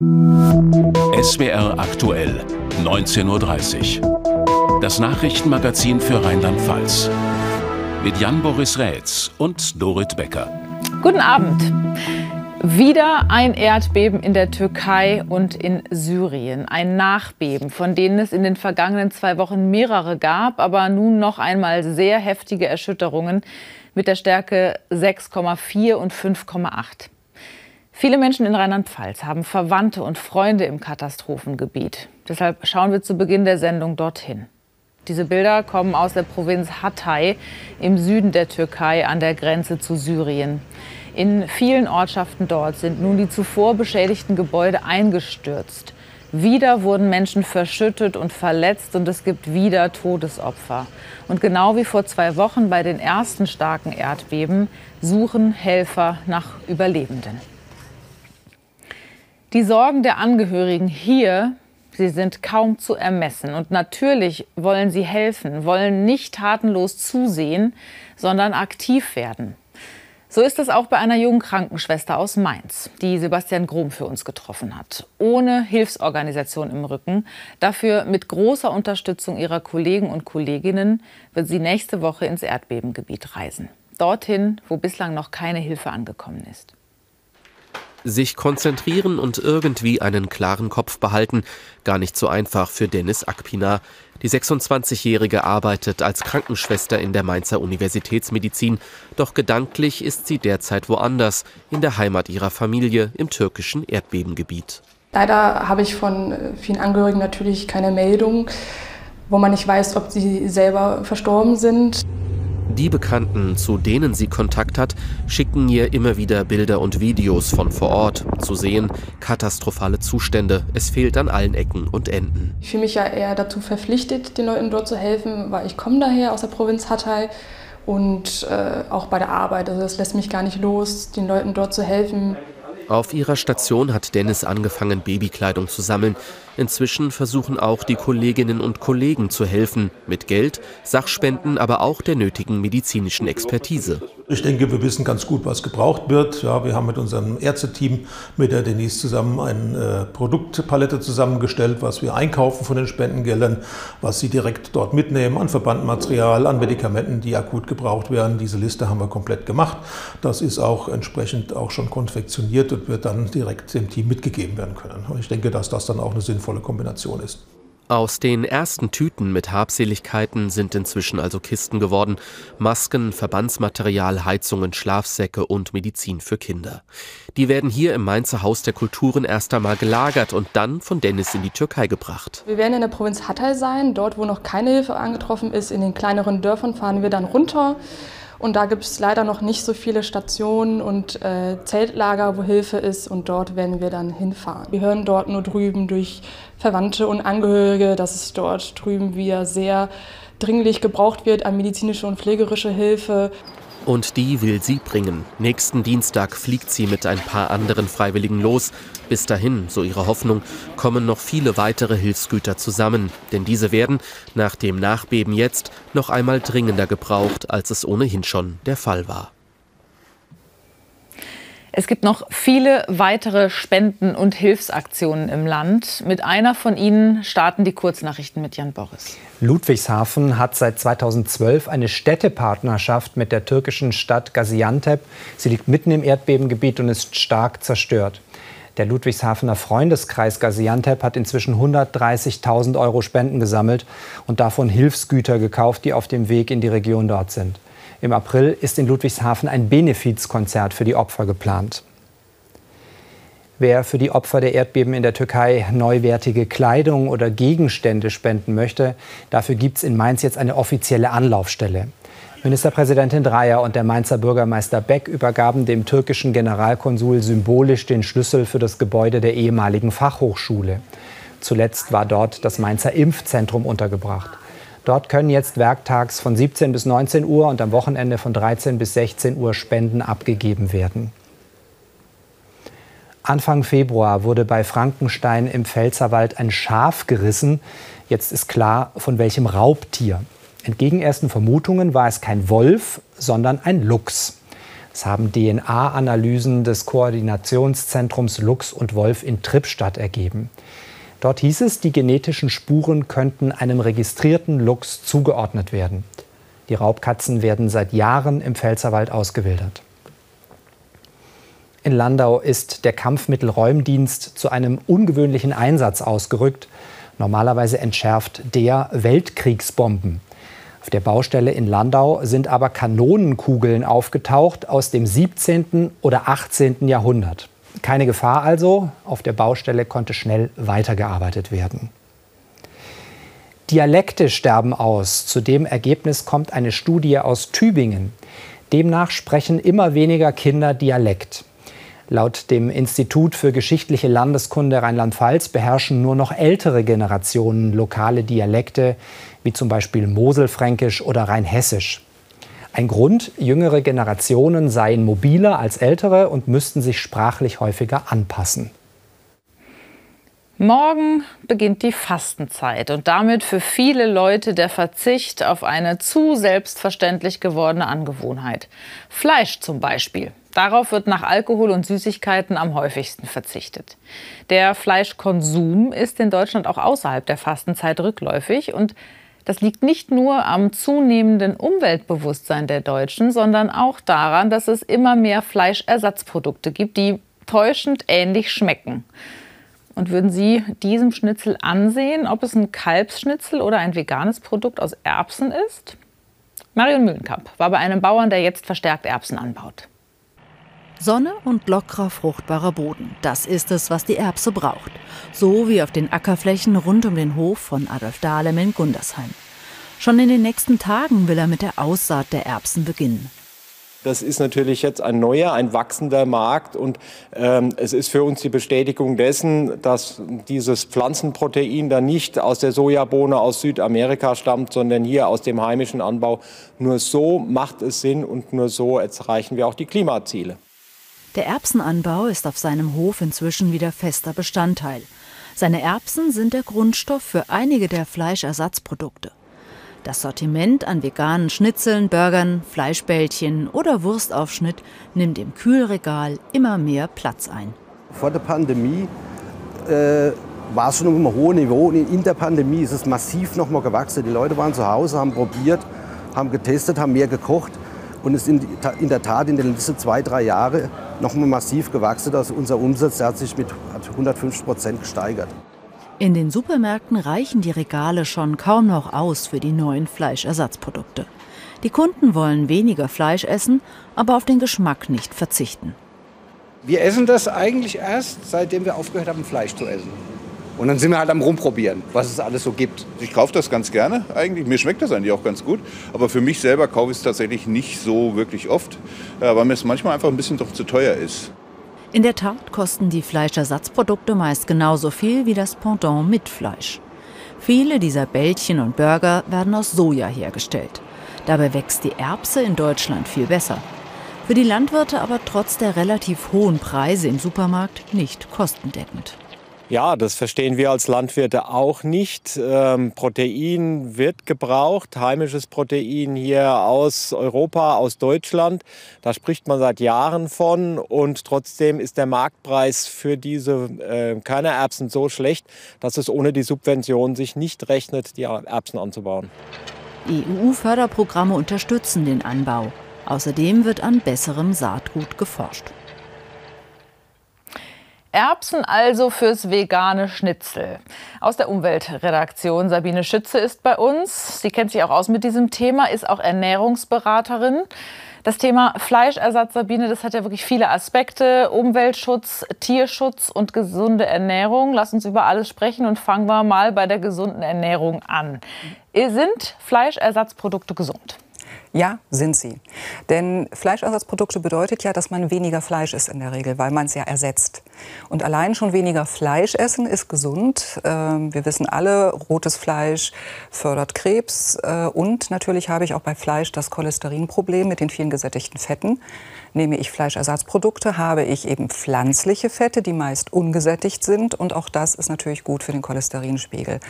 SWR aktuell, 19.30 Uhr. Das Nachrichtenmagazin für Rheinland-Pfalz. Mit Jan-Boris Rätz und Dorit Becker. Guten Abend. Wieder ein Erdbeben in der Türkei und in Syrien. Ein Nachbeben, von denen es in den vergangenen zwei Wochen mehrere gab, aber nun noch einmal sehr heftige Erschütterungen mit der Stärke 6,4 und 5,8. Viele Menschen in Rheinland-Pfalz haben Verwandte und Freunde im Katastrophengebiet. Deshalb schauen wir zu Beginn der Sendung dorthin. Diese Bilder kommen aus der Provinz Hatay im Süden der Türkei an der Grenze zu Syrien. In vielen Ortschaften dort sind nun die zuvor beschädigten Gebäude eingestürzt. Wieder wurden Menschen verschüttet und verletzt und es gibt wieder Todesopfer. Und genau wie vor zwei Wochen bei den ersten starken Erdbeben suchen Helfer nach Überlebenden. Die Sorgen der Angehörigen hier, sie sind kaum zu ermessen. Und natürlich wollen sie helfen, wollen nicht tatenlos zusehen, sondern aktiv werden. So ist es auch bei einer jungen Krankenschwester aus Mainz, die Sebastian Grom für uns getroffen hat. Ohne Hilfsorganisation im Rücken, dafür mit großer Unterstützung ihrer Kollegen und Kolleginnen wird sie nächste Woche ins Erdbebengebiet reisen. Dorthin, wo bislang noch keine Hilfe angekommen ist. Sich konzentrieren und irgendwie einen klaren Kopf behalten, gar nicht so einfach für Dennis Akpina. Die 26-Jährige arbeitet als Krankenschwester in der Mainzer Universitätsmedizin, doch gedanklich ist sie derzeit woanders, in der Heimat ihrer Familie im türkischen Erdbebengebiet. Leider habe ich von äh, vielen Angehörigen natürlich keine Meldung, wo man nicht weiß, ob sie selber verstorben sind. Die Bekannten, zu denen sie Kontakt hat, schicken ihr immer wieder Bilder und Videos von vor Ort. Zu sehen, katastrophale Zustände. Es fehlt an allen Ecken und Enden. Ich fühle mich ja eher dazu verpflichtet, den Leuten dort zu helfen, weil ich komme daher aus der Provinz Hatay und äh, auch bei der Arbeit. Also das lässt mich gar nicht los, den Leuten dort zu helfen. Auf ihrer Station hat Dennis angefangen, Babykleidung zu sammeln. Inzwischen versuchen auch die Kolleginnen und Kollegen zu helfen, mit Geld, Sachspenden, aber auch der nötigen medizinischen Expertise. Ich denke, wir wissen ganz gut, was gebraucht wird. Ja, wir haben mit unserem Ärzteteam, mit der Denise zusammen eine äh, Produktpalette zusammengestellt, was wir einkaufen von den Spendengeldern, was sie direkt dort mitnehmen an Verbandmaterial, an Medikamenten, die akut gebraucht werden. Diese Liste haben wir komplett gemacht. Das ist auch entsprechend auch schon konfektioniert und wird dann direkt dem Team mitgegeben werden können. Und ich denke, dass das dann auch eine sinnvolle Kombination ist. Aus den ersten Tüten mit Habseligkeiten sind inzwischen also Kisten geworden. Masken, Verbandsmaterial, Heizungen, Schlafsäcke und Medizin für Kinder. Die werden hier im Mainzer Haus der Kulturen erst einmal gelagert und dann von Dennis in die Türkei gebracht. Wir werden in der Provinz Hatay sein. Dort, wo noch keine Hilfe angetroffen ist, in den kleineren Dörfern fahren wir dann runter. Und da gibt es leider noch nicht so viele Stationen und äh, Zeltlager, wo Hilfe ist. Und dort werden wir dann hinfahren. Wir hören dort nur drüben durch Verwandte und Angehörige, dass es dort drüben wieder sehr dringlich gebraucht wird an medizinische und pflegerische Hilfe. Und die will sie bringen. Nächsten Dienstag fliegt sie mit ein paar anderen Freiwilligen los. Bis dahin, so ihre Hoffnung, kommen noch viele weitere Hilfsgüter zusammen. Denn diese werden, nach dem Nachbeben jetzt, noch einmal dringender gebraucht, als es ohnehin schon der Fall war. Es gibt noch viele weitere Spenden- und Hilfsaktionen im Land. Mit einer von ihnen starten die Kurznachrichten mit Jan Boris. Ludwigshafen hat seit 2012 eine Städtepartnerschaft mit der türkischen Stadt Gaziantep. Sie liegt mitten im Erdbebengebiet und ist stark zerstört. Der Ludwigshafener Freundeskreis Gaziantep hat inzwischen 130.000 Euro Spenden gesammelt und davon Hilfsgüter gekauft, die auf dem Weg in die Region dort sind. Im April ist in Ludwigshafen ein Benefizkonzert für die Opfer geplant. Wer für die Opfer der Erdbeben in der Türkei neuwertige Kleidung oder Gegenstände spenden möchte, dafür gibt es in Mainz jetzt eine offizielle Anlaufstelle. Ministerpräsidentin Dreyer und der Mainzer Bürgermeister Beck übergaben dem türkischen Generalkonsul symbolisch den Schlüssel für das Gebäude der ehemaligen Fachhochschule. Zuletzt war dort das Mainzer Impfzentrum untergebracht. Dort können jetzt werktags von 17 bis 19 Uhr und am Wochenende von 13 bis 16 Uhr Spenden abgegeben werden. Anfang Februar wurde bei Frankenstein im Pfälzerwald ein Schaf gerissen. Jetzt ist klar, von welchem Raubtier. Entgegen ersten Vermutungen war es kein Wolf, sondern ein Luchs. Das haben DNA-Analysen des Koordinationszentrums Lux und Wolf in Trippstadt ergeben. Dort hieß es, die genetischen Spuren könnten einem registrierten Luchs zugeordnet werden. Die Raubkatzen werden seit Jahren im Pfälzerwald ausgewildert. In Landau ist der Kampfmittelräumdienst zu einem ungewöhnlichen Einsatz ausgerückt. Normalerweise entschärft der Weltkriegsbomben. Auf der Baustelle in Landau sind aber Kanonenkugeln aufgetaucht aus dem 17. oder 18. Jahrhundert. Keine Gefahr also, auf der Baustelle konnte schnell weitergearbeitet werden. Dialekte sterben aus. Zu dem Ergebnis kommt eine Studie aus Tübingen. Demnach sprechen immer weniger Kinder Dialekt. Laut dem Institut für geschichtliche Landeskunde Rheinland-Pfalz beherrschen nur noch ältere Generationen lokale Dialekte, wie zum Beispiel Moselfränkisch oder Rheinhessisch. Ein Grund, jüngere Generationen seien mobiler als ältere und müssten sich sprachlich häufiger anpassen. Morgen beginnt die Fastenzeit und damit für viele Leute der Verzicht auf eine zu selbstverständlich gewordene Angewohnheit. Fleisch zum Beispiel. Darauf wird nach Alkohol und Süßigkeiten am häufigsten verzichtet. Der Fleischkonsum ist in Deutschland auch außerhalb der Fastenzeit rückläufig und das liegt nicht nur am zunehmenden Umweltbewusstsein der Deutschen, sondern auch daran, dass es immer mehr Fleischersatzprodukte gibt, die täuschend ähnlich schmecken. Und würden Sie diesem Schnitzel ansehen, ob es ein Kalbsschnitzel oder ein veganes Produkt aus Erbsen ist? Marion Mühlenkamp war bei einem Bauern, der jetzt verstärkt Erbsen anbaut. Sonne und lockerer, fruchtbarer Boden. Das ist es, was die Erbse braucht. So wie auf den Ackerflächen rund um den Hof von Adolf Dahlem in Gundersheim. Schon in den nächsten Tagen will er mit der Aussaat der Erbsen beginnen. Das ist natürlich jetzt ein neuer, ein wachsender Markt und ähm, es ist für uns die Bestätigung dessen, dass dieses Pflanzenprotein dann nicht aus der Sojabohne aus Südamerika stammt, sondern hier aus dem heimischen Anbau. Nur so macht es Sinn und nur so erreichen wir auch die Klimaziele. Der Erbsenanbau ist auf seinem Hof inzwischen wieder fester Bestandteil. Seine Erbsen sind der Grundstoff für einige der Fleischersatzprodukte. Das Sortiment an veganen Schnitzeln, Burgern, Fleischbällchen oder Wurstaufschnitt nimmt im Kühlregal immer mehr Platz ein. Vor der Pandemie äh, war es schon auf einem hohen Niveau. In der Pandemie ist es massiv noch mal gewachsen. Die Leute waren zu Hause, haben probiert, haben getestet, haben mehr gekocht und es ist in der Tat in den letzten zwei, drei Jahren noch mal massiv gewachsen. Also unser Umsatz hat sich mit 150 Prozent gesteigert. In den Supermärkten reichen die Regale schon kaum noch aus für die neuen Fleischersatzprodukte. Die Kunden wollen weniger Fleisch essen, aber auf den Geschmack nicht verzichten. Wir essen das eigentlich erst, seitdem wir aufgehört haben, Fleisch zu essen. Und dann sind wir halt am Rumprobieren, was es alles so gibt. Ich kaufe das ganz gerne eigentlich. Mir schmeckt das eigentlich auch ganz gut. Aber für mich selber kaufe ich es tatsächlich nicht so wirklich oft, weil mir es manchmal einfach ein bisschen doch zu teuer ist. In der Tat kosten die Fleischersatzprodukte meist genauso viel wie das Pendant mit Fleisch. Viele dieser Bällchen und Burger werden aus Soja hergestellt. Dabei wächst die Erbse in Deutschland viel besser. Für die Landwirte aber trotz der relativ hohen Preise im Supermarkt nicht kostendeckend. Ja, das verstehen wir als Landwirte auch nicht. Ähm, Protein wird gebraucht, heimisches Protein hier aus Europa, aus Deutschland. Da spricht man seit Jahren von und trotzdem ist der Marktpreis für diese äh, Körnererbsen so schlecht, dass es ohne die Subvention sich nicht rechnet, die Erbsen anzubauen. EU-Förderprogramme unterstützen den Anbau. Außerdem wird an besserem Saatgut geforscht. Erbsen also fürs vegane Schnitzel. Aus der Umweltredaktion Sabine Schütze ist bei uns. Sie kennt sich auch aus mit diesem Thema, ist auch Ernährungsberaterin. Das Thema Fleischersatz, Sabine, das hat ja wirklich viele Aspekte. Umweltschutz, Tierschutz und gesunde Ernährung. Lass uns über alles sprechen und fangen wir mal bei der gesunden Ernährung an. Sind Fleischersatzprodukte gesund? Ja, sind sie. Denn Fleischersatzprodukte bedeutet ja, dass man weniger Fleisch isst in der Regel, weil man es ja ersetzt. Und allein schon weniger Fleisch essen ist gesund. Ähm, wir wissen alle, rotes Fleisch fördert Krebs. Äh, und natürlich habe ich auch bei Fleisch das Cholesterinproblem mit den vielen gesättigten Fetten. Nehme ich Fleischersatzprodukte, habe ich eben pflanzliche Fette, die meist ungesättigt sind. Und auch das ist natürlich gut für den Cholesterinspiegel.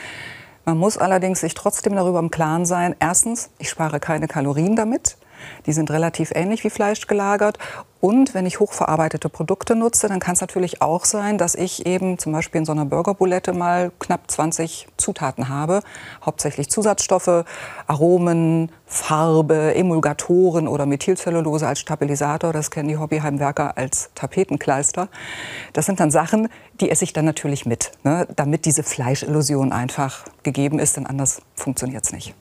Man muss allerdings sich trotzdem darüber im Klaren sein, erstens, ich spare keine Kalorien damit. Die sind relativ ähnlich wie Fleisch gelagert. Und wenn ich hochverarbeitete Produkte nutze, dann kann es natürlich auch sein, dass ich eben zum Beispiel in so einer Burgerboulette mal knapp 20 Zutaten habe. Hauptsächlich Zusatzstoffe, Aromen, Farbe, Emulgatoren oder Methylcellulose als Stabilisator. Das kennen die Hobbyheimwerker als Tapetenkleister. Das sind dann Sachen, die esse ich dann natürlich mit, ne, damit diese Fleischillusion einfach gegeben ist, denn anders funktioniert es nicht.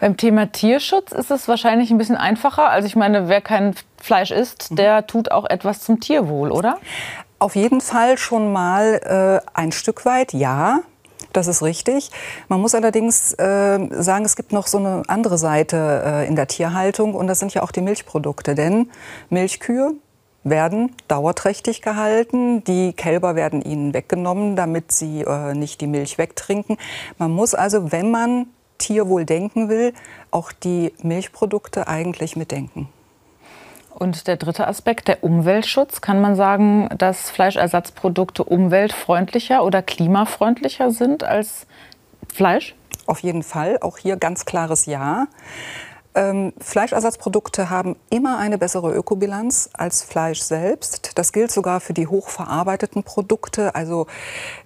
Beim Thema Tierschutz ist es wahrscheinlich ein bisschen einfacher. Also ich meine, wer kein Fleisch isst, mhm. der tut auch etwas zum Tierwohl, oder? Auf jeden Fall schon mal äh, ein Stück weit, ja. Das ist richtig. Man muss allerdings äh, sagen, es gibt noch so eine andere Seite äh, in der Tierhaltung und das sind ja auch die Milchprodukte. Denn Milchkühe werden dauerträchtig gehalten. Die Kälber werden ihnen weggenommen, damit sie äh, nicht die Milch wegtrinken. Man muss also, wenn man Tierwohl denken will, auch die Milchprodukte eigentlich mitdenken. Und der dritte Aspekt, der Umweltschutz. Kann man sagen, dass Fleischersatzprodukte umweltfreundlicher oder klimafreundlicher sind als Fleisch? Auf jeden Fall. Auch hier ganz klares Ja. Ähm, Fleischersatzprodukte haben immer eine bessere Ökobilanz als Fleisch selbst. Das gilt sogar für die hochverarbeiteten Produkte. Also,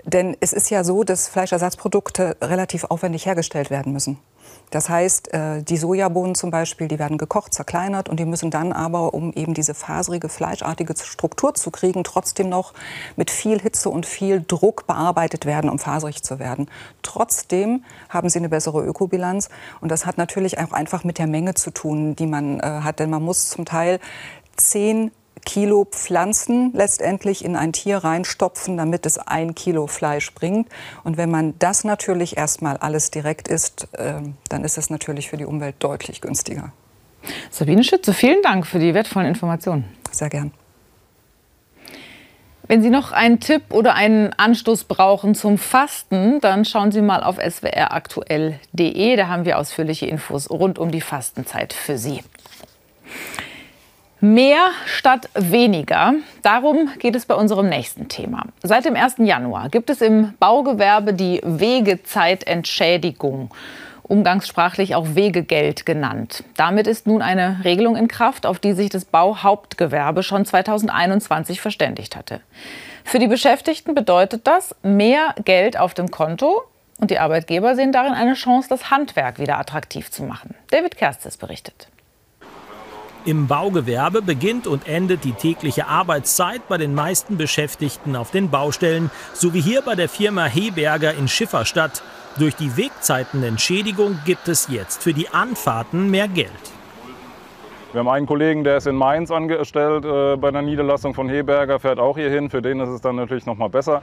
denn es ist ja so, dass Fleischersatzprodukte relativ aufwendig hergestellt werden müssen. Das heißt, äh, die Sojabohnen zum Beispiel, die werden gekocht, zerkleinert und die müssen dann aber, um eben diese faserige, fleischartige Struktur zu kriegen, trotzdem noch mit viel Hitze und viel Druck bearbeitet werden, um faserig zu werden. Trotzdem haben sie eine bessere Ökobilanz und das hat natürlich auch einfach mit der Menge zu tun, die man äh, hat, denn man muss zum Teil zehn Kilo Pflanzen letztendlich in ein Tier reinstopfen, damit es ein Kilo Fleisch bringt. Und wenn man das natürlich erstmal alles direkt isst, äh, dann ist es natürlich für die Umwelt deutlich günstiger. Sabine Schütze, vielen Dank für die wertvollen Informationen. Sehr gern. Wenn Sie noch einen Tipp oder einen Anstoß brauchen zum Fasten, dann schauen Sie mal auf swraktuell.de. Da haben wir ausführliche Infos rund um die Fastenzeit für Sie. Mehr statt weniger. Darum geht es bei unserem nächsten Thema. Seit dem 1. Januar gibt es im Baugewerbe die Wegezeitentschädigung, umgangssprachlich auch Wegegeld genannt. Damit ist nun eine Regelung in Kraft, auf die sich das Bauhauptgewerbe schon 2021 verständigt hatte. Für die Beschäftigten bedeutet das mehr Geld auf dem Konto und die Arbeitgeber sehen darin eine Chance, das Handwerk wieder attraktiv zu machen. David Kerstes berichtet. Im Baugewerbe beginnt und endet die tägliche Arbeitszeit bei den meisten Beschäftigten auf den Baustellen, so wie hier bei der Firma Heberger in Schifferstadt. Durch die Wegzeitenentschädigung gibt es jetzt für die Anfahrten mehr Geld. Wir haben einen Kollegen, der ist in Mainz angestellt äh, bei der Niederlassung von Heberger, fährt auch hierhin. Für den ist es dann natürlich noch mal besser.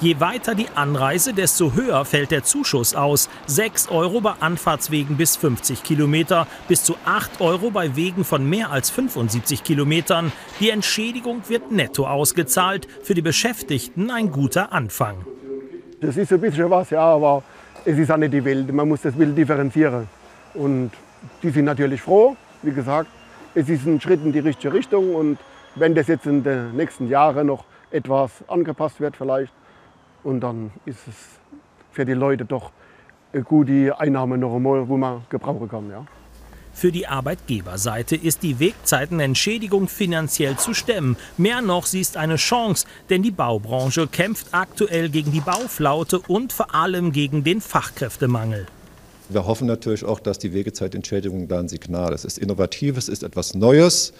Je weiter die Anreise, desto höher fällt der Zuschuss aus. 6 Euro bei Anfahrtswegen bis 50 Kilometer, bis zu 8 Euro bei Wegen von mehr als 75 Kilometern. Die Entschädigung wird netto ausgezahlt. Für die Beschäftigten ein guter Anfang. Das ist ein bisschen was, ja, aber es ist auch nicht die Welt. Man muss das Bild differenzieren. Und die sind natürlich froh. Wie gesagt, es ist ein Schritt in die richtige Richtung. Und wenn das jetzt in den nächsten Jahren noch etwas angepasst wird, vielleicht, und dann ist es für die Leute doch eine gute Einnahme noch einmal, wo man gebrauchen kann. Ja. Für die Arbeitgeberseite ist die Wegzeitenentschädigung finanziell zu stemmen. Mehr noch, sie ist eine Chance, denn die Baubranche kämpft aktuell gegen die Bauflaute und vor allem gegen den Fachkräftemangel. Wir hoffen natürlich auch, dass die Wegezeitentschädigung da ein Signal ist. Es ist innovativ, es ist etwas Neues.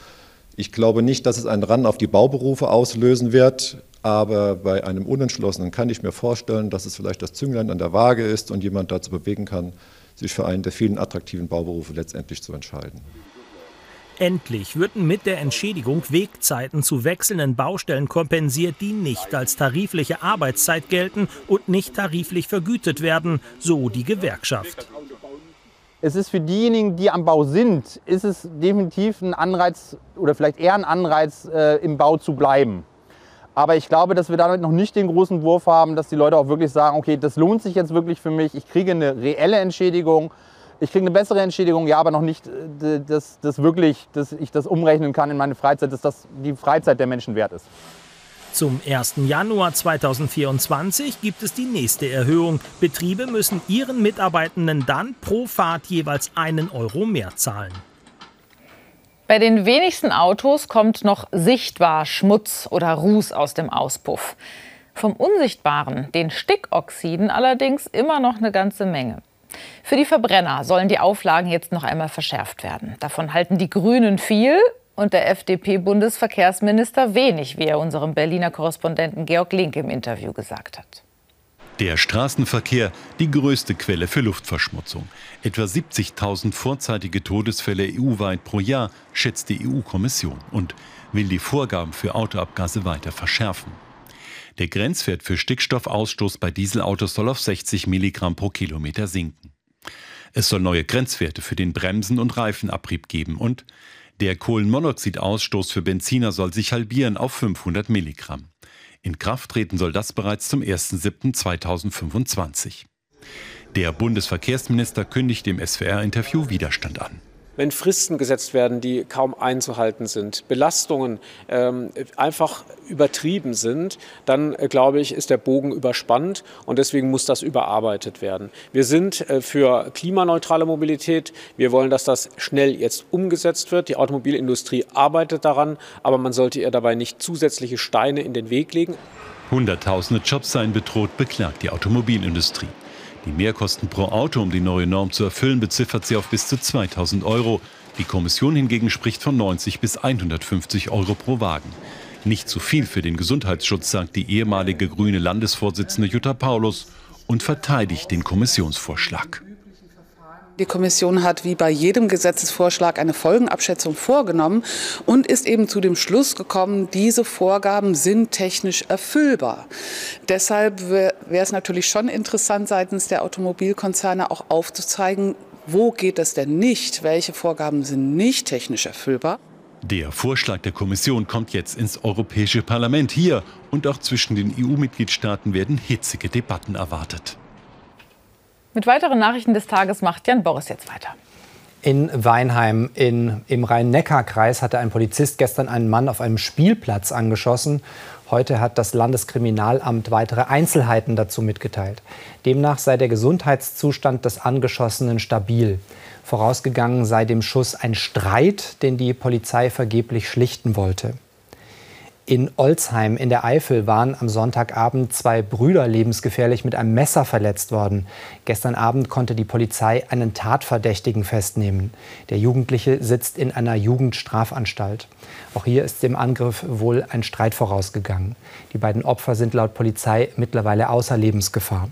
Ich glaube nicht, dass es einen Run auf die Bauberufe auslösen wird. Aber bei einem Unentschlossenen kann ich mir vorstellen, dass es vielleicht das Zünglein an der Waage ist und jemand dazu bewegen kann, sich für einen der vielen attraktiven Bauberufe letztendlich zu entscheiden. Endlich würden mit der Entschädigung Wegzeiten zu wechselnden Baustellen kompensiert, die nicht als tarifliche Arbeitszeit gelten und nicht tariflich vergütet werden, so die Gewerkschaft. Es ist für diejenigen, die am Bau sind, ist es definitiv ein Anreiz oder vielleicht eher ein Anreiz, äh, im Bau zu bleiben. Aber ich glaube, dass wir damit noch nicht den großen Wurf haben, dass die Leute auch wirklich sagen, okay, das lohnt sich jetzt wirklich für mich, ich kriege eine reelle Entschädigung, ich kriege eine bessere Entschädigung, ja, aber noch nicht, äh, dass, dass wirklich, dass ich das umrechnen kann in meine Freizeit, dass das die Freizeit der Menschen wert ist. Zum 1. Januar 2024 gibt es die nächste Erhöhung. Betriebe müssen ihren Mitarbeitenden dann pro Fahrt jeweils einen Euro mehr zahlen. Bei den wenigsten Autos kommt noch sichtbar Schmutz oder Ruß aus dem Auspuff. Vom Unsichtbaren, den Stickoxiden, allerdings immer noch eine ganze Menge. Für die Verbrenner sollen die Auflagen jetzt noch einmal verschärft werden. Davon halten die Grünen viel und der FDP-Bundesverkehrsminister wenig, wie er unserem Berliner Korrespondenten Georg Link im Interview gesagt hat. Der Straßenverkehr die größte Quelle für Luftverschmutzung. Etwa 70.000 vorzeitige Todesfälle EU-weit pro Jahr, schätzt die EU-Kommission und will die Vorgaben für Autoabgase weiter verschärfen. Der Grenzwert für Stickstoffausstoß bei Dieselautos soll auf 60 Milligramm pro Kilometer sinken. Es soll neue Grenzwerte für den Bremsen- und Reifenabrieb geben und der Kohlenmonoxidausstoß für Benziner soll sich halbieren auf 500 Milligramm. In Kraft treten soll das bereits zum 1.7.2025. Der Bundesverkehrsminister kündigt im SWR-Interview Widerstand an wenn Fristen gesetzt werden, die kaum einzuhalten sind, Belastungen ähm, einfach übertrieben sind, dann äh, glaube ich, ist der Bogen überspannt und deswegen muss das überarbeitet werden. Wir sind äh, für klimaneutrale Mobilität. Wir wollen, dass das schnell jetzt umgesetzt wird. Die Automobilindustrie arbeitet daran, aber man sollte ihr dabei nicht zusätzliche Steine in den Weg legen. Hunderttausende Jobs seien bedroht, beklagt die Automobilindustrie. Die Mehrkosten pro Auto, um die neue Norm zu erfüllen, beziffert sie auf bis zu 2000 Euro. Die Kommission hingegen spricht von 90 bis 150 Euro pro Wagen. Nicht zu viel für den Gesundheitsschutz, sagt die ehemalige grüne Landesvorsitzende Jutta Paulus und verteidigt den Kommissionsvorschlag. Die Kommission hat wie bei jedem Gesetzesvorschlag eine Folgenabschätzung vorgenommen und ist eben zu dem Schluss gekommen, diese Vorgaben sind technisch erfüllbar. Deshalb wäre es natürlich schon interessant, seitens der Automobilkonzerne auch aufzuzeigen, wo geht es denn nicht, welche Vorgaben sind nicht technisch erfüllbar. Der Vorschlag der Kommission kommt jetzt ins Europäische Parlament. Hier und auch zwischen den EU-Mitgliedstaaten werden hitzige Debatten erwartet. Mit weiteren Nachrichten des Tages macht Jan Boris jetzt weiter. In Weinheim in, im Rhein-Neckar-Kreis hatte ein Polizist gestern einen Mann auf einem Spielplatz angeschossen. Heute hat das Landeskriminalamt weitere Einzelheiten dazu mitgeteilt. Demnach sei der Gesundheitszustand des Angeschossenen stabil. Vorausgegangen sei dem Schuss ein Streit, den die Polizei vergeblich schlichten wollte. In Olsheim in der Eifel waren am Sonntagabend zwei Brüder lebensgefährlich mit einem Messer verletzt worden. Gestern Abend konnte die Polizei einen Tatverdächtigen festnehmen. Der Jugendliche sitzt in einer Jugendstrafanstalt. Auch hier ist dem Angriff wohl ein Streit vorausgegangen. Die beiden Opfer sind laut Polizei mittlerweile außer Lebensgefahr.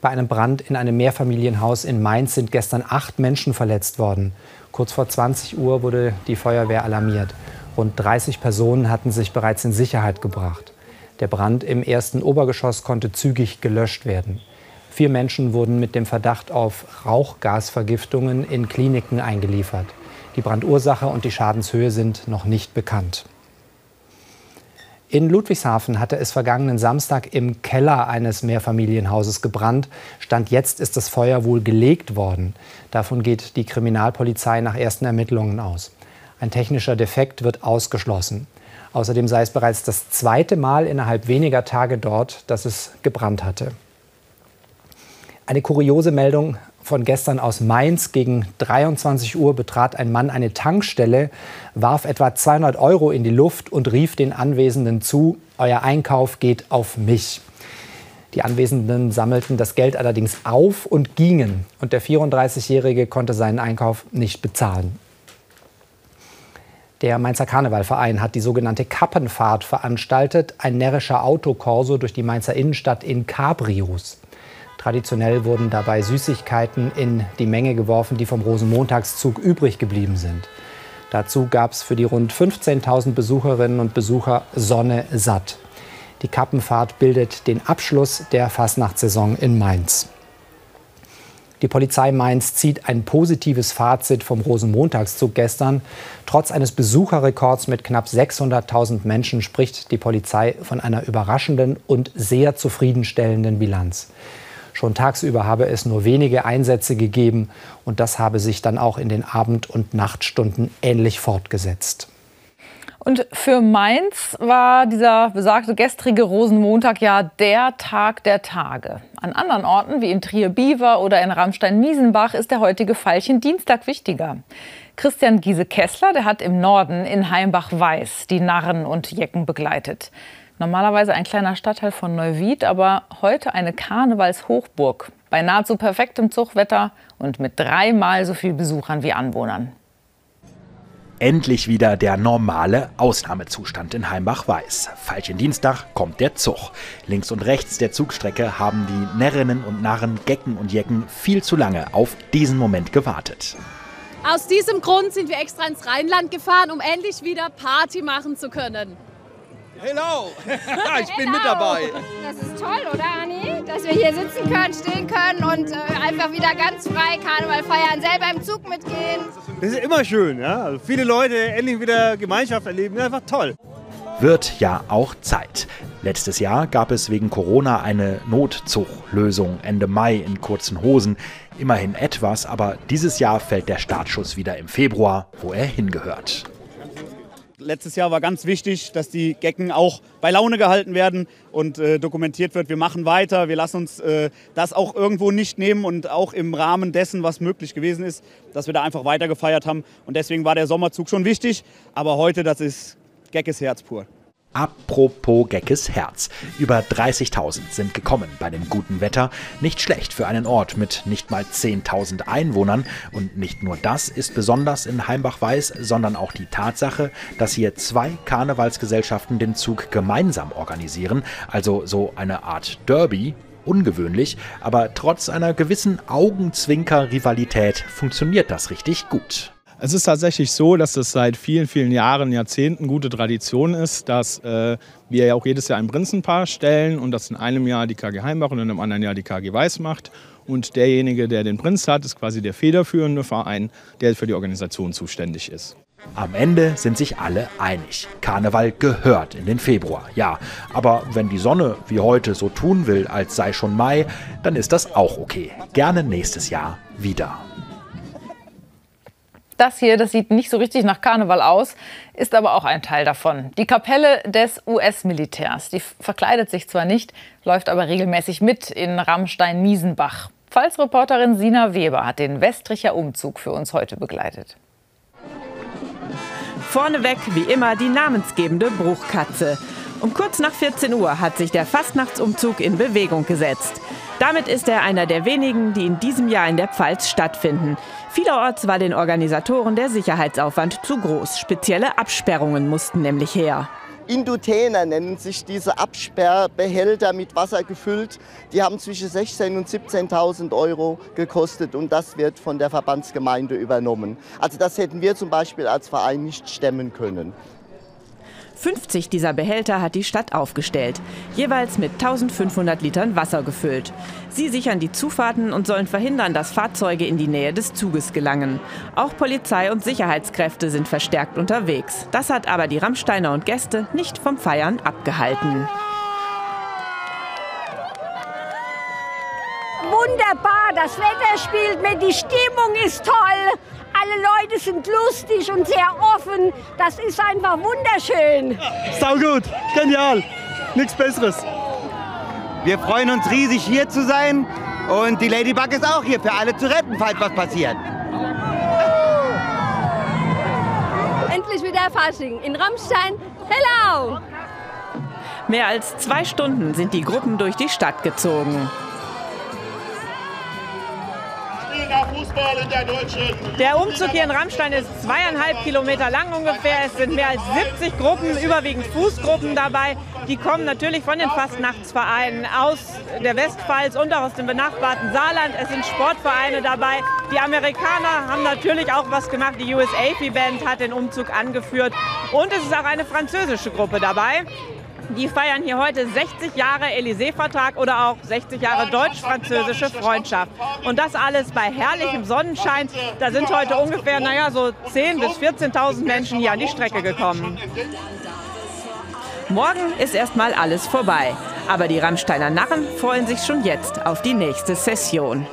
Bei einem Brand in einem Mehrfamilienhaus in Mainz sind gestern acht Menschen verletzt worden. Kurz vor 20 Uhr wurde die Feuerwehr alarmiert. Rund 30 Personen hatten sich bereits in Sicherheit gebracht. Der Brand im ersten Obergeschoss konnte zügig gelöscht werden. Vier Menschen wurden mit dem Verdacht auf Rauchgasvergiftungen in Kliniken eingeliefert. Die Brandursache und die Schadenshöhe sind noch nicht bekannt. In Ludwigshafen hatte es vergangenen Samstag im Keller eines Mehrfamilienhauses gebrannt. Stand jetzt ist das Feuer wohl gelegt worden. Davon geht die Kriminalpolizei nach ersten Ermittlungen aus. Ein technischer Defekt wird ausgeschlossen. Außerdem sei es bereits das zweite Mal innerhalb weniger Tage dort, dass es gebrannt hatte. Eine kuriose Meldung von gestern aus Mainz. Gegen 23 Uhr betrat ein Mann eine Tankstelle, warf etwa 200 Euro in die Luft und rief den Anwesenden zu, Euer Einkauf geht auf mich. Die Anwesenden sammelten das Geld allerdings auf und gingen. Und der 34-Jährige konnte seinen Einkauf nicht bezahlen. Der Mainzer Karnevalverein hat die sogenannte Kappenfahrt veranstaltet, ein närrischer Autokorso durch die Mainzer Innenstadt in Cabrios. Traditionell wurden dabei Süßigkeiten in die Menge geworfen, die vom Rosenmontagszug übrig geblieben sind. Dazu gab es für die rund 15.000 Besucherinnen und Besucher Sonne satt. Die Kappenfahrt bildet den Abschluss der Fastnachtssaison in Mainz. Die Polizei Mainz zieht ein positives Fazit vom Rosenmontagszug gestern. Trotz eines Besucherrekords mit knapp 600.000 Menschen spricht die Polizei von einer überraschenden und sehr zufriedenstellenden Bilanz. Schon tagsüber habe es nur wenige Einsätze gegeben und das habe sich dann auch in den Abend- und Nachtstunden ähnlich fortgesetzt. Und für Mainz war dieser besagte gestrige Rosenmontag ja der Tag der Tage. An anderen Orten wie in Trier-Biewer oder in Ramstein-Miesenbach ist der heutige Veilchen Dienstag wichtiger. Christian Giese-Kessler, der hat im Norden in Heimbach-Weiß die Narren und Jecken begleitet. Normalerweise ein kleiner Stadtteil von Neuwied, aber heute eine Karnevalshochburg. Bei nahezu perfektem Zugwetter und mit dreimal so viel Besuchern wie Anwohnern. Endlich wieder der normale Ausnahmezustand in Heimbach-Weiß. Falschen Dienstag kommt der Zug. Links und rechts der Zugstrecke haben die Närrinnen und Narren, Gecken und Jecken viel zu lange auf diesen Moment gewartet. Aus diesem Grund sind wir extra ins Rheinland gefahren, um endlich wieder Party machen zu können. Hello! ich bin mit dabei. Das ist toll, oder Anni? Dass wir hier sitzen können, stehen können und äh, einfach wieder ganz frei Karneval feiern, selber im Zug mitgehen. Das ist immer schön, ja. Also viele Leute endlich wieder Gemeinschaft erleben, einfach toll. Wird ja auch Zeit. Letztes Jahr gab es wegen Corona eine Notzuglösung Ende Mai in kurzen Hosen. Immerhin etwas, aber dieses Jahr fällt der Startschuss wieder im Februar, wo er hingehört. Letztes Jahr war ganz wichtig, dass die Gecken auch bei Laune gehalten werden und äh, dokumentiert wird. Wir machen weiter, wir lassen uns äh, das auch irgendwo nicht nehmen und auch im Rahmen dessen, was möglich gewesen ist, dass wir da einfach weiter gefeiert haben. Und deswegen war der Sommerzug schon wichtig. Aber heute, das ist Geckes Herz pur. Apropos Geckes Herz. Über 30.000 sind gekommen bei dem guten Wetter. Nicht schlecht für einen Ort mit nicht mal 10.000 Einwohnern. Und nicht nur das ist besonders in Heimbach-Weiß, sondern auch die Tatsache, dass hier zwei Karnevalsgesellschaften den Zug gemeinsam organisieren. Also so eine Art Derby. Ungewöhnlich, aber trotz einer gewissen Augenzwinker-Rivalität funktioniert das richtig gut. Es ist tatsächlich so, dass es seit vielen, vielen Jahren, Jahrzehnten gute Tradition ist, dass äh, wir ja auch jedes Jahr ein Prinzenpaar stellen und das in einem Jahr die KG Heimbach und in einem anderen Jahr die KG Weiß macht. Und derjenige, der den Prinz hat, ist quasi der federführende Verein, der für die Organisation zuständig ist. Am Ende sind sich alle einig. Karneval gehört in den Februar, ja. Aber wenn die Sonne wie heute so tun will, als sei schon Mai, dann ist das auch okay. Gerne nächstes Jahr wieder. Das hier, das sieht nicht so richtig nach Karneval aus, ist aber auch ein Teil davon. Die Kapelle des US-Militärs. Die verkleidet sich zwar nicht, läuft aber regelmäßig mit in Rammstein-Miesenbach. Pfalz-Reporterin Sina Weber hat den Westricher Umzug für uns heute begleitet. Vorneweg wie immer die namensgebende Bruchkatze. Um kurz nach 14 Uhr hat sich der Fastnachtsumzug in Bewegung gesetzt. Damit ist er einer der wenigen, die in diesem Jahr in der Pfalz stattfinden. Vielerorts war den Organisatoren der Sicherheitsaufwand zu groß. Spezielle Absperrungen mussten nämlich her. Indotäner nennen sich diese Absperrbehälter mit Wasser gefüllt. Die haben zwischen 16.000 und 17.000 Euro gekostet und das wird von der Verbandsgemeinde übernommen. Also das hätten wir zum Beispiel als Verein nicht stemmen können. 50 dieser Behälter hat die Stadt aufgestellt, jeweils mit 1500 Litern Wasser gefüllt. Sie sichern die Zufahrten und sollen verhindern, dass Fahrzeuge in die Nähe des Zuges gelangen. Auch Polizei und Sicherheitskräfte sind verstärkt unterwegs. Das hat aber die Rammsteiner und Gäste nicht vom Feiern abgehalten. Wunderbar, das Wetter spielt mit, die Stimmung ist toll. Alle Leute sind lustig und sehr offen. Das ist einfach wunderschön. Sau gut, genial, nichts Besseres. Wir freuen uns riesig hier zu sein und die Ladybug ist auch hier für alle zu retten, falls was passiert. Endlich wieder Fasching in Rammstein. Hello! Mehr als zwei Stunden sind die Gruppen durch die Stadt gezogen. Der Umzug hier in Rammstein ist zweieinhalb Kilometer lang ungefähr. Es sind mehr als 70 Gruppen, überwiegend Fußgruppen dabei. Die kommen natürlich von den Fastnachtsvereinen aus der Westpfalz und auch aus dem benachbarten Saarland. Es sind Sportvereine dabei. Die Amerikaner haben natürlich auch was gemacht. Die US AP Band hat den Umzug angeführt. Und es ist auch eine französische Gruppe dabei. Die feiern hier heute 60 Jahre Élysée-Vertrag oder auch 60 Jahre deutsch-französische Freundschaft. Und das alles bei herrlichem Sonnenschein. Da sind heute ungefähr, naja, so 10.000 bis 14.000 Menschen hier an die Strecke gekommen. Morgen ist erstmal alles vorbei. Aber die Rammsteiner Narren freuen sich schon jetzt auf die nächste Session.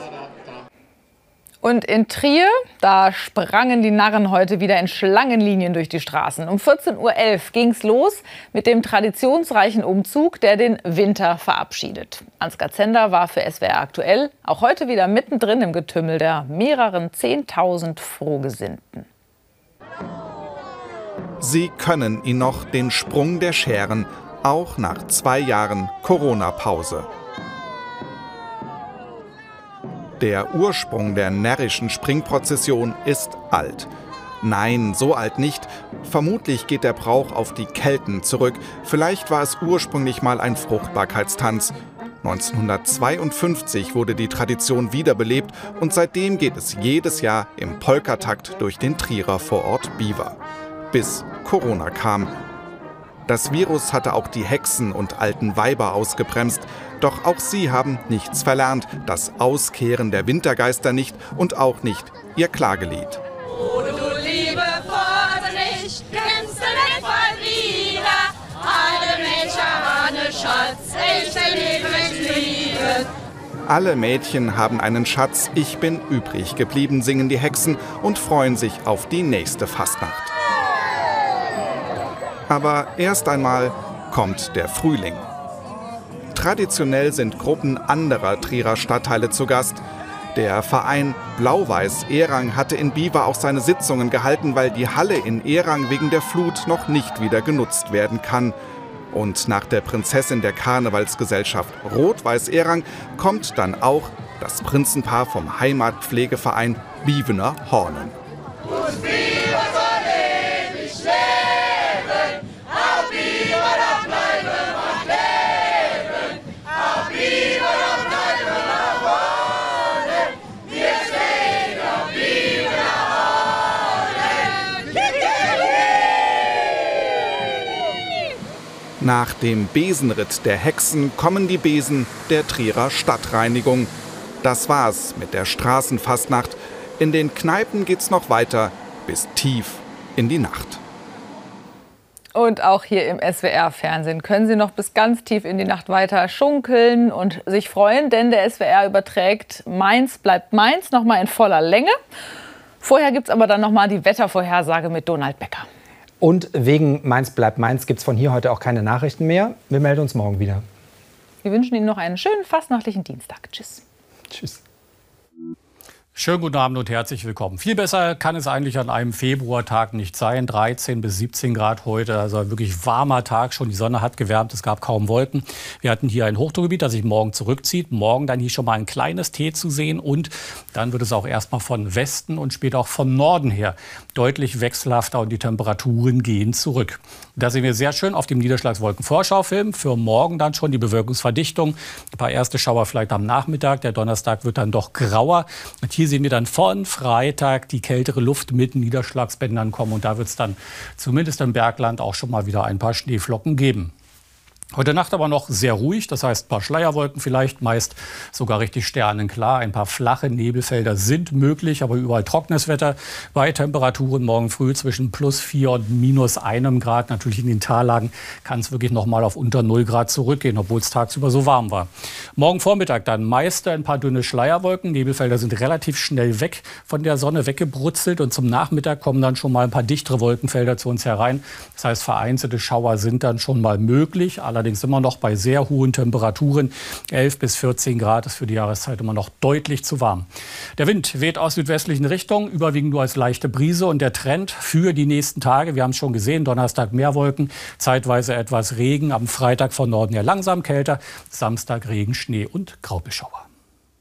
Und in Trier, da sprangen die Narren heute wieder in Schlangenlinien durch die Straßen. Um 14.11 Uhr ging es los mit dem traditionsreichen Umzug, der den Winter verabschiedet. Ansgar Zender war für SWR aktuell auch heute wieder mittendrin im Getümmel der mehreren 10.000 Frohgesinnten. Sie können ihn noch den Sprung der Scheren, auch nach zwei Jahren Corona-Pause. Der Ursprung der närrischen Springprozession ist alt. Nein, so alt nicht. Vermutlich geht der Brauch auf die Kelten zurück. Vielleicht war es ursprünglich mal ein Fruchtbarkeitstanz. 1952 wurde die Tradition wiederbelebt und seitdem geht es jedes Jahr im Polkatakt durch den Trierer Vorort Biber. Bis Corona kam. Das Virus hatte auch die Hexen und alten Weiber ausgebremst, doch auch sie haben nichts verlernt, das Auskehren der Wintergeister nicht und auch nicht ihr Klagelied. Oh, du liebe Vater nicht, kennst du den Fall wieder? Alle Mädchen haben Schatz, ich liebe mich lieben. Alle Mädchen haben einen Schatz, ich bin übrig geblieben, singen die Hexen und freuen sich auf die nächste Fastnacht. Aber erst einmal kommt der Frühling. Traditionell sind Gruppen anderer Trierer Stadtteile zu Gast. Der Verein Blau-Weiß Erang hatte in Biber auch seine Sitzungen gehalten, weil die Halle in Erang wegen der Flut noch nicht wieder genutzt werden kann. Und nach der Prinzessin der Karnevalsgesellschaft Rot-Weiß Erang kommt dann auch das Prinzenpaar vom Heimatpflegeverein Bievener Hornen. Nach dem Besenritt der Hexen kommen die Besen der Trierer Stadtreinigung. Das war's mit der Straßenfastnacht. In den Kneipen geht's noch weiter bis tief in die Nacht. Und auch hier im SWR-Fernsehen können Sie noch bis ganz tief in die Nacht weiter schunkeln und sich freuen, denn der SWR überträgt Mainz bleibt Mainz noch mal in voller Länge. Vorher gibt es aber dann noch mal die Wettervorhersage mit Donald Becker. Und wegen Mainz bleibt Mainz gibt es von hier heute auch keine Nachrichten mehr. Wir melden uns morgen wieder. Wir wünschen Ihnen noch einen schönen fastnachtlichen Dienstag. Tschüss. Tschüss. Schönen guten Abend und herzlich willkommen. Viel besser kann es eigentlich an einem Februartag nicht sein. 13 bis 17 Grad heute, also ein wirklich warmer Tag schon. Die Sonne hat gewärmt, es gab kaum Wolken. Wir hatten hier ein Hochdruckgebiet, das sich morgen zurückzieht. Morgen dann hier schon mal ein kleines T zu sehen und dann wird es auch erstmal von Westen und später auch von Norden her deutlich wechselhafter und die Temperaturen gehen zurück. Da sehen wir sehr schön auf dem Niederschlagswolkenvorschaufilm. Für morgen dann schon die Bewölkungsverdichtung. Ein paar erste Schauer vielleicht am Nachmittag. Der Donnerstag wird dann doch grauer. Und hier sehen wir dann von Freitag die kältere Luft mit Niederschlagsbändern kommen. Und da wird es dann zumindest im Bergland auch schon mal wieder ein paar Schneeflocken geben. Heute Nacht aber noch sehr ruhig, das heißt ein paar Schleierwolken vielleicht, meist sogar richtig sternenklar. Ein paar flache Nebelfelder sind möglich, aber überall trockenes Wetter. Bei Temperaturen morgen früh zwischen plus 4 und minus einem Grad. Natürlich in den Tallagen kann es wirklich noch mal auf unter 0 Grad zurückgehen, obwohl es tagsüber so warm war. Morgen Vormittag dann meist ein paar dünne Schleierwolken. Nebelfelder sind relativ schnell weg von der Sonne weggebrutzelt und zum Nachmittag kommen dann schon mal ein paar dichtere Wolkenfelder zu uns herein. Das heißt, vereinzelte Schauer sind dann schon mal möglich allerdings immer noch bei sehr hohen Temperaturen. 11 bis 14 Grad ist für die Jahreszeit immer noch deutlich zu warm. Der Wind weht aus südwestlichen Richtungen, überwiegend nur als leichte Brise. Und der Trend für die nächsten Tage, wir haben es schon gesehen, Donnerstag mehr Wolken, zeitweise etwas Regen, am Freitag von Norden her langsam kälter, Samstag Regen, Schnee und Graubeschauer.